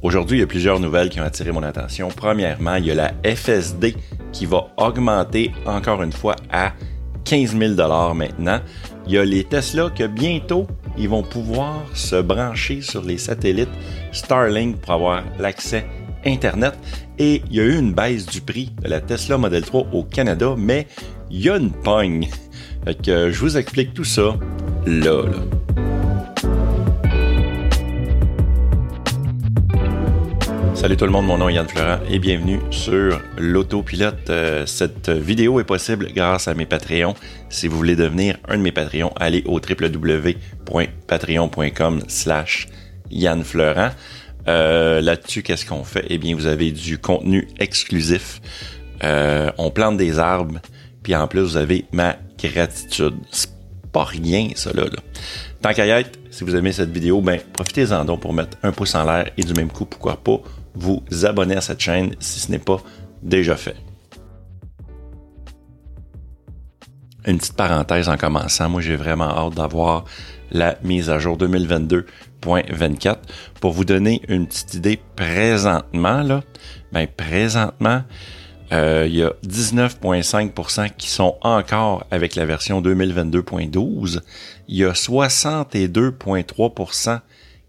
Aujourd'hui, il y a plusieurs nouvelles qui ont attiré mon attention. Premièrement, il y a la FSD qui va augmenter encore une fois à 15 000 maintenant. Il y a les Tesla que bientôt, ils vont pouvoir se brancher sur les satellites Starlink pour avoir l'accès Internet. Et il y a eu une baisse du prix de la Tesla Model 3 au Canada, mais il y a une pogne. Fait que je vous explique tout ça là, là. Salut tout le monde, mon nom est Yann Florent et bienvenue sur l'autopilote. Euh, cette vidéo est possible grâce à mes Patreons. Si vous voulez devenir un de mes Patreons, allez au www.patreon.com slash Yann Florent. Euh, là-dessus, qu'est-ce qu'on fait? Eh bien, vous avez du contenu exclusif. Euh, on plante des arbres, puis en plus, vous avez ma gratitude. C'est pas rien, ça, là. Tant qu'à y être, si vous aimez cette vidéo, ben, profitez-en donc pour mettre un pouce en l'air et du même coup, pourquoi pas, vous abonner à cette chaîne si ce n'est pas déjà fait. Une petite parenthèse en commençant, moi j'ai vraiment hâte d'avoir la mise à jour 2022.24 pour vous donner une petite idée présentement là. Ben présentement, euh, il y a 19,5% qui sont encore avec la version 2022.12. Il y a 62,3%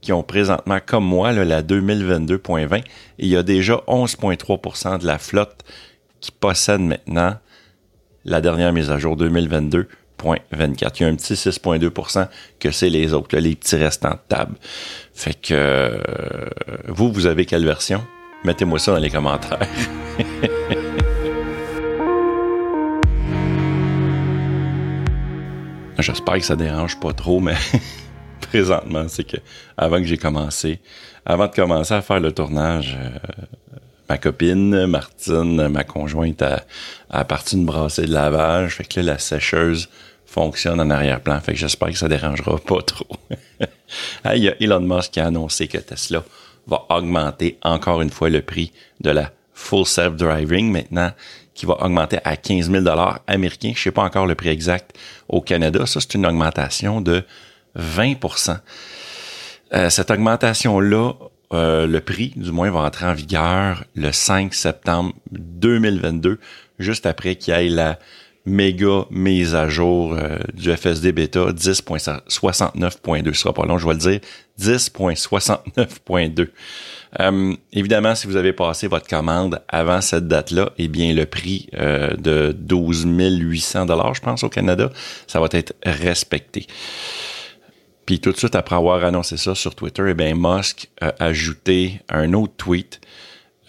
qui ont présentement, comme moi, la 2022.20. Et il y a déjà 11,3% de la flotte qui possède maintenant la dernière mise à jour 2022.24. Il y a un petit 6,2% que c'est les autres, les petits restants de table. Fait que euh, vous, vous avez quelle version? Mettez-moi ça dans les commentaires. J'espère que ça dérange pas trop, mais présentement, c'est que avant que j'ai commencé, avant de commencer à faire le tournage, euh, ma copine Martine, ma conjointe, a, a parti une brassée de lavage. Fait que là, la sécheuse fonctionne en arrière-plan. Fait que j'espère que ça dérangera pas trop. Il y a Elon Musk qui a annoncé que Tesla va augmenter encore une fois le prix de la full self-driving maintenant qui va augmenter à 15 000 américains. Je sais pas encore le prix exact au Canada. Ça, c'est une augmentation de 20% euh, Cette augmentation-là, euh, le prix, du moins, va entrer en vigueur le 5 septembre 2022, juste après qu'il y ait la méga mise à jour euh, du FSD bêta 10.69.2. Ce sera pas long, je vais le dire. 10.69.2. Euh, évidemment, si vous avez passé votre commande avant cette date-là, eh bien, le prix de 12 800 dollars, je pense, au Canada, ça va être respecté. Puis tout de suite après avoir annoncé ça sur Twitter, eh bien, Musk a ajouté un autre tweet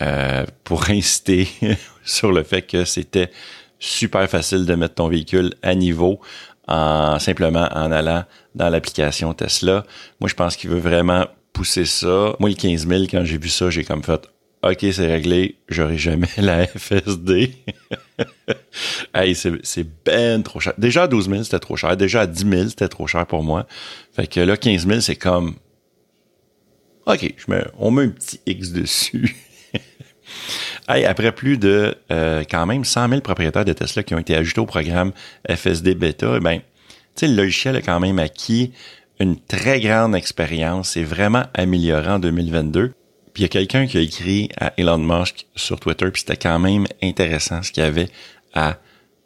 euh, pour inciter sur le fait que c'était super facile de mettre ton véhicule à niveau en simplement en allant dans l'application Tesla. Moi, je pense qu'il veut vraiment pousser ça. Moi, le 15 000, quand j'ai vu ça, j'ai comme fait OK, c'est réglé, j'aurai jamais la FSD. hey, c'est ben trop cher. Déjà à 12 000, c'était trop cher. Déjà à 10 000, c'était trop cher pour moi. Fait que là, 15 000, c'est comme... OK, je mets, on met un petit X dessus. hey, après plus de euh, quand même 100 000 propriétaires de Tesla qui ont été ajoutés au programme FSD Beta, eh ben, tu sais, le logiciel a quand même acquis une très grande expérience et vraiment amélioré en 2022. Il y a quelqu'un qui a écrit à Elon Musk sur Twitter, puis c'était quand même intéressant ce qu'il avait à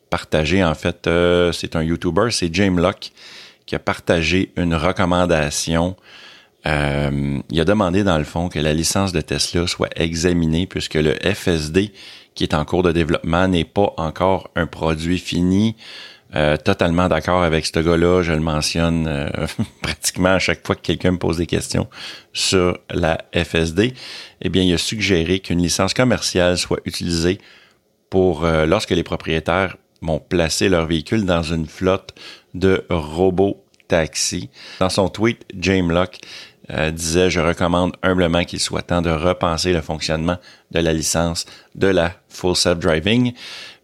partager. En fait, euh, c'est un YouTuber, c'est James Locke, qui a partagé une recommandation. Euh, il a demandé dans le fond que la licence de Tesla soit examinée puisque le FSD qui est en cours de développement n'est pas encore un produit fini. Euh, totalement d'accord avec ce gars-là. Je le mentionne euh, pratiquement à chaque fois que quelqu'un me pose des questions sur la FSD. Eh bien, il a suggéré qu'une licence commerciale soit utilisée pour euh, lorsque les propriétaires vont placer leur véhicule dans une flotte de robots taxis. Dans son tweet, James Locke disait Je recommande humblement qu'il soit temps de repenser le fonctionnement de la licence de la Full Self-Driving.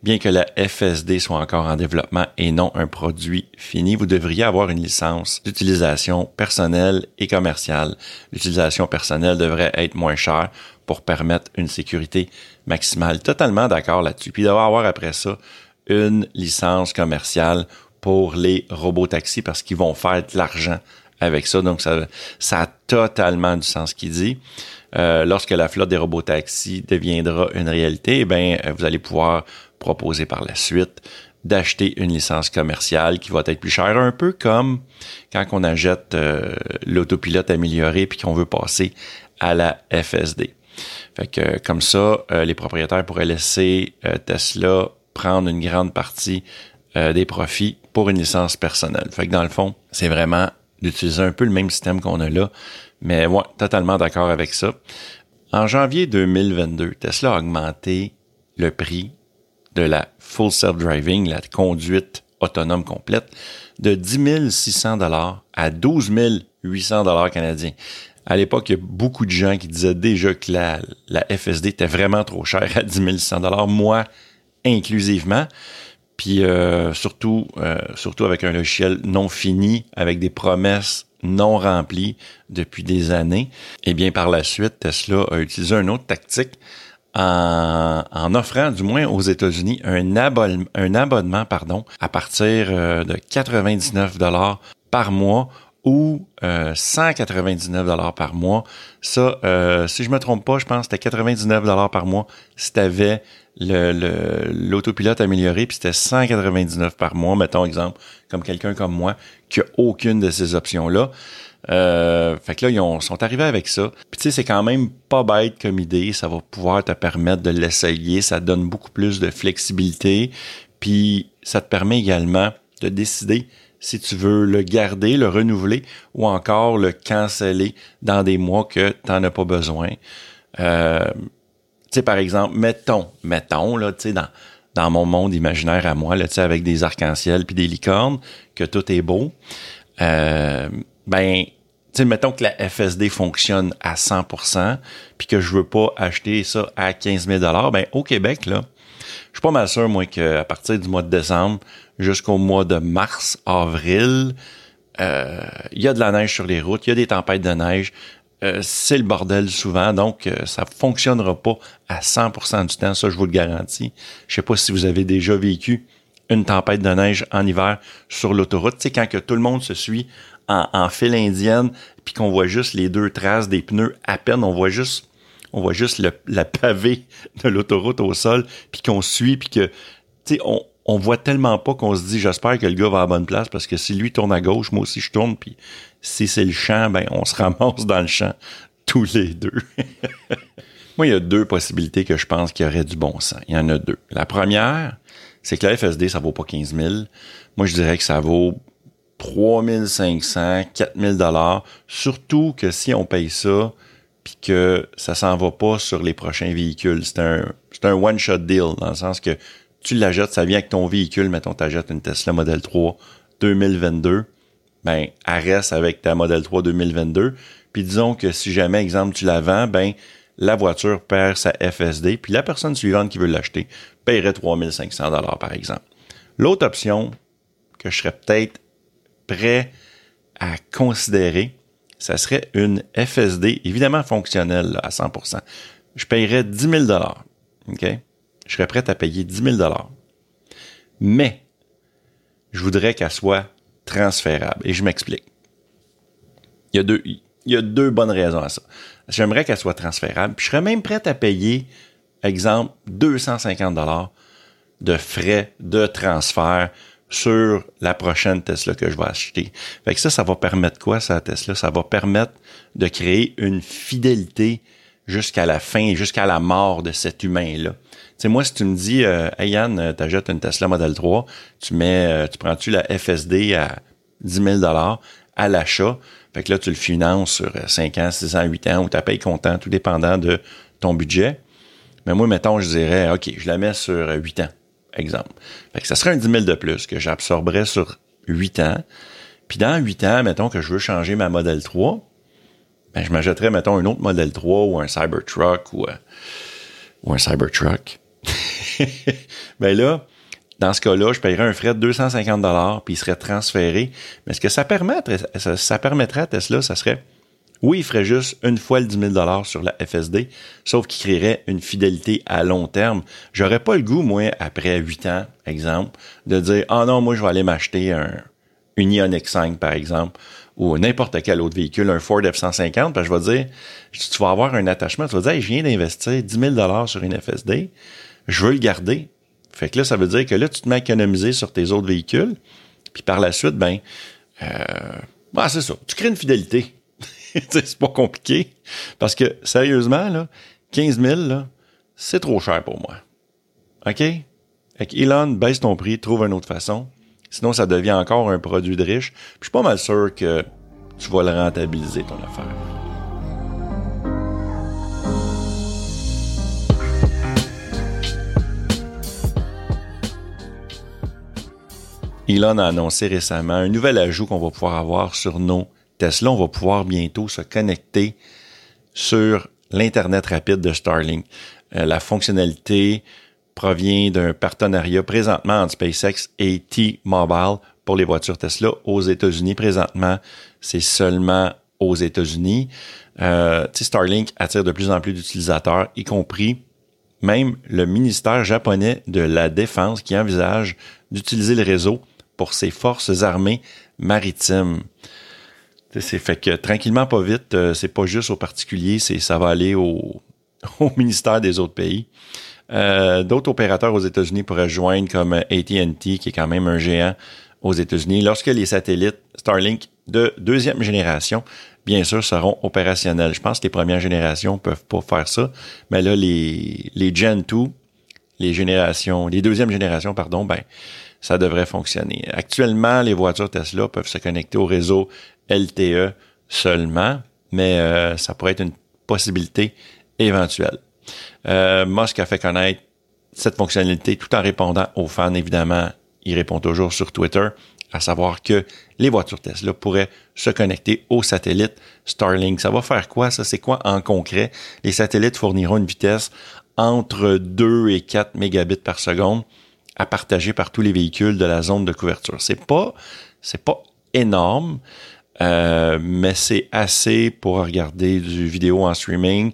Bien que la FSD soit encore en développement et non un produit fini, vous devriez avoir une licence d'utilisation personnelle et commerciale. L'utilisation personnelle devrait être moins chère pour permettre une sécurité maximale. Totalement d'accord là-dessus. Puis d'avoir avoir après ça une licence commerciale pour les robots taxis parce qu'ils vont faire de l'argent avec ça. Donc, ça, ça a totalement du sens ce qu'il dit. Euh, lorsque la flotte des robots taxis deviendra une réalité, eh bien, vous allez pouvoir proposer par la suite d'acheter une licence commerciale qui va être plus chère, un peu comme quand on achète euh, l'autopilote amélioré puis qu'on veut passer à la FSD. Fait que comme ça, euh, les propriétaires pourraient laisser euh, Tesla prendre une grande partie des profits pour une licence personnelle. Fait que dans le fond, c'est vraiment d'utiliser un peu le même système qu'on a là. Mais ouais, totalement d'accord avec ça. En janvier 2022, Tesla a augmenté le prix de la full self-driving, la conduite autonome complète, de 10 600 dollars à 12 800 dollars canadiens. À l'époque, il y a beaucoup de gens qui disaient déjà que la, FSD était vraiment trop chère à 10 600 dollars, moi inclusivement. Puis euh, surtout, euh, surtout avec un logiciel non fini, avec des promesses non remplies depuis des années. Et bien par la suite, Tesla a utilisé une autre tactique en, offrant, du moins aux États-Unis, un, abonnement, pardon, à partir euh, de 99 dollars par mois ou 199 euh, dollars par mois. Ça, euh, si je me trompe pas, je pense que c'était 99 dollars par mois si tu avais l'autopilote amélioré, puis c'était 199 par mois, mettons exemple, comme quelqu'un comme moi, qui a aucune de ces options-là. Euh, fait que là, ils sont arrivés avec ça. Puis tu sais, c'est quand même pas bête comme idée. Ça va pouvoir te permettre de l'essayer. Ça donne beaucoup plus de flexibilité. Puis ça te permet également de décider si tu veux le garder, le renouveler ou encore le canceller dans des mois que tu n'en as pas besoin. Euh, tu sais, par exemple, mettons, mettons, là, tu sais, dans, dans mon monde imaginaire à moi, là, tu sais, avec des arcs-en-ciel puis des licornes, que tout est beau. Euh, ben, tu mettons que la FSD fonctionne à 100%, puis que je veux pas acheter ça à 15 000 ben au Québec, là, je suis pas mal sûr, moi, qu'à partir du mois de décembre jusqu'au mois de mars, avril, euh, il y a de la neige sur les routes, il y a des tempêtes de neige, euh, c'est le bordel souvent, donc euh, ça fonctionnera pas à 100% du temps, ça je vous le garantis. Je sais pas si vous avez déjà vécu une tempête de neige en hiver sur l'autoroute, tu sais, quand que tout le monde se suit en, file indienne, puis qu'on voit juste les deux traces des pneus à peine, on voit juste le, la pavée de l'autoroute au sol, puis qu'on suit, puis que, tu on, on voit tellement pas qu'on se dit, j'espère que le gars va à la bonne place, parce que si lui tourne à gauche, moi aussi je tourne, puis si c'est le champ, ben on se ramasse dans le champ, tous les deux. moi, il y a deux possibilités que je pense qu'il y aurait du bon sens. Il y en a deux. La première, c'est que la FSD, ça vaut pas 15 000. Moi, je dirais que ça vaut 3500, 4000 dollars. Surtout que si on paye ça, puis que ça s'en va pas sur les prochains véhicules, c'est un, un one-shot deal, dans le sens que tu l'achètes, ça vient avec ton véhicule, mettons, t'achètes une Tesla Model 3 2022, ben, elle avec ta Model 3 2022. Puis disons que si jamais, exemple, tu la vends, ben, la voiture perd sa FSD, puis la personne suivante qui veut l'acheter paierait 3500 dollars, par exemple. L'autre option que je serais peut-être prêt à considérer, ça serait une FSD, évidemment fonctionnelle à 100%. Je paierais 10 000 OK? Je serais prêt à payer 10 000 Mais, je voudrais qu'elle soit transférable. Et je m'explique. Il y a deux, il y a deux bonnes raisons à ça. J'aimerais qu'elle soit transférable. Je serais même prêt à payer, exemple, 250 de frais de transfert sur la prochaine Tesla que je vais acheter. Fait que ça, ça va permettre quoi, ça, Tesla? Ça va permettre de créer une fidélité jusqu'à la fin, jusqu'à la mort de cet humain-là. Tu sais, moi, si tu me dis, euh, hey Yann, euh, t'achètes une Tesla Model 3, tu mets, euh, tu prends-tu la FSD à 10 000 à l'achat, fait que là, tu le finances sur 5 ans, 6 ans, 8 ans, ou tu payes comptant, tout dépendant de ton budget. Mais moi, mettons, je dirais, OK, je la mets sur 8 ans exemple. Fait que ça serait un 10 000 de plus que j'absorberais sur 8 ans. Puis dans 8 ans, mettons que je veux changer ma Model 3, ben je m'achèterais, mettons, un autre Model 3 ou un Cybertruck ou, euh, un Cybertruck. ben là, dans ce cas-là, je paierais un frais de 250 puis il serait transféré. Mais ce que ça permettrait, ça, ça permettrait à Tesla, ça serait oui, il ferait juste une fois le 10 000 sur la FSD, sauf qu'il créerait une fidélité à long terme. J'aurais pas le goût, moi, après 8 ans, exemple, de dire, ah non, moi, je vais aller m'acheter un, une Ioniq 5, par exemple, ou n'importe quel autre véhicule, un Ford F-150, parce je vais dire, tu vas avoir un attachement, tu vas dire, je viens d'investir 10 000 sur une FSD, je veux le garder. Fait que là, ça veut dire que là, tu te mets à économiser sur tes autres véhicules, puis par la suite, ben, euh, bah, c'est ça, tu crées une fidélité. c'est pas compliqué, parce que, sérieusement, là, 15 000, là, c'est trop cher pour moi. OK? Fait Elon, baisse ton prix, trouve une autre façon. Sinon, ça devient encore un produit de riche. Puis je suis pas mal sûr que tu vas le rentabiliser, ton affaire. Elon a annoncé récemment un nouvel ajout qu'on va pouvoir avoir sur nos Tesla. On va pouvoir bientôt se connecter sur l'Internet rapide de Starlink. Euh, la fonctionnalité provient d'un partenariat présentement entre SpaceX et T-Mobile pour les voitures Tesla aux États-Unis. Présentement, c'est seulement aux États-Unis. Euh, Starlink attire de plus en plus d'utilisateurs, y compris même le ministère japonais de la Défense qui envisage d'utiliser le réseau pour ses forces armées maritimes. C'est fait que tranquillement, pas vite, euh, c'est pas juste aux particuliers, c'est ça va aller au, au ministère des autres pays. Euh, d'autres opérateurs aux États-Unis pourraient joindre comme AT&T, qui est quand même un géant aux États-Unis, lorsque les satellites Starlink de deuxième génération, bien sûr, seront opérationnels. Je pense que les premières générations peuvent pas faire ça, mais là, les, les Gen 2, les générations, les deuxièmes générations, pardon, ben, ça devrait fonctionner. Actuellement, les voitures Tesla peuvent se connecter au réseau LTE seulement, mais euh, ça pourrait être une possibilité éventuelle. Euh, Musk a fait connaître cette fonctionnalité tout en répondant aux fans, évidemment. Il répond toujours sur Twitter, à savoir que les voitures Tesla pourraient se connecter aux satellites Starlink. Ça va faire quoi? Ça, c'est quoi en concret? Les satellites fourniront une vitesse entre 2 et 4 mégabits par seconde à partager par tous les véhicules de la zone de couverture. C'est pas, c'est pas énorme, euh, mais c'est assez pour regarder du vidéo en streaming.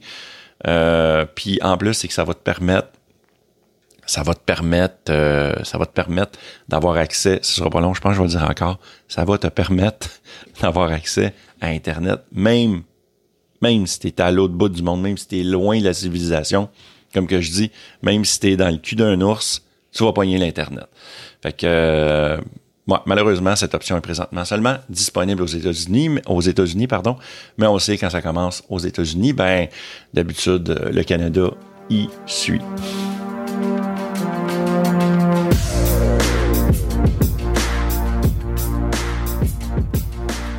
Euh, puis en plus, c'est que ça va te permettre ça va te permettre, euh, ça va te permettre d'avoir accès, ce sera pas long, je pense que je vais le dire encore, ça va te permettre d'avoir accès à Internet, même, même si tu es à l'autre bout du monde, même si tu es loin de la civilisation, comme que je dis, même si tu es dans le cul d'un ours, tu vas pogner l'Internet. Fait que, euh, malheureusement, cette option est présentement seulement disponible aux États-Unis, aux États-Unis, pardon, mais on sait quand ça commence aux États-Unis, ben, d'habitude, le Canada y suit.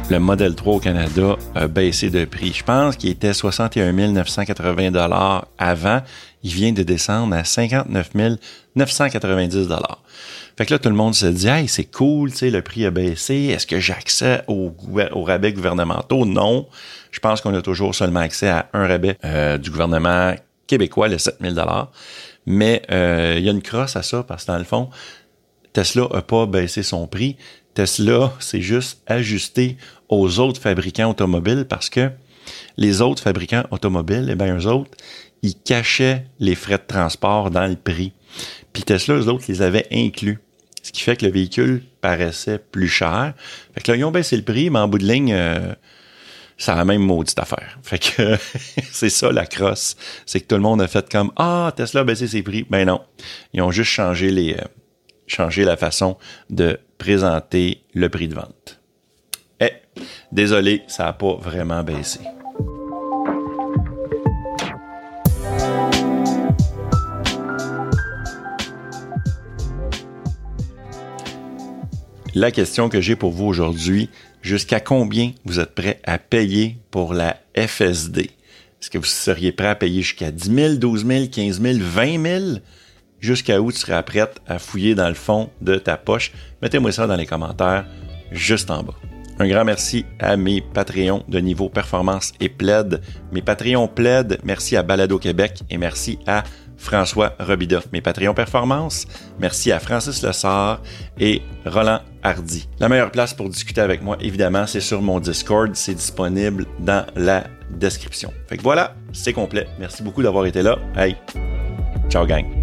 le Model 3 au Canada a baissé de prix. Je pense qu'il était 61 980 dollars avant. Il vient de descendre à 59 990 dollars. Fait que là, tout le monde se dit, hey, c'est cool, tu sais, le prix a baissé. Est-ce que j'ai accès aux, rabais gouvernementaux? Non. Je pense qu'on a toujours seulement accès à un rabais euh, du gouvernement québécois, le 7000 dollars. Mais euh, il y a une crosse à ça parce que dans le fond, Tesla a pas baissé son prix. Tesla, c'est juste ajusté aux autres fabricants automobiles parce que les autres fabricants automobiles, eh bien, eux autres, ils cachaient les frais de transport dans le prix. Puis Tesla, eux autres, les avaient inclus. Ce qui fait que le véhicule paraissait plus cher. Fait que là, ils ont baissé le prix, mais en bout de ligne, euh, ça a la même maudite affaire. Fait que c'est ça la crosse. C'est que tout le monde a fait comme Ah, Tesla a baissé ses prix. Ben non. Ils ont juste changé les euh, changé la façon de présenter le prix de vente. Eh, désolé, ça n'a pas vraiment baissé. La question que j'ai pour vous aujourd'hui, jusqu'à combien vous êtes prêt à payer pour la FSD? Est-ce que vous seriez prêt à payer jusqu'à 10 000, 12 000, 15 000, 20 000? Jusqu'à où tu seras prête à fouiller dans le fond de ta poche? Mettez-moi ça dans les commentaires juste en bas. Un grand merci à mes Patreons de niveau performance et plaid. Mes Patreons plaid, merci à Balado Québec et merci à François Robida. Mes Patreons Performance, merci à Francis Lessard et Roland Hardy. La meilleure place pour discuter avec moi, évidemment, c'est sur mon Discord. C'est disponible dans la description. Fait que voilà, c'est complet. Merci beaucoup d'avoir été là. Hey, ciao gang.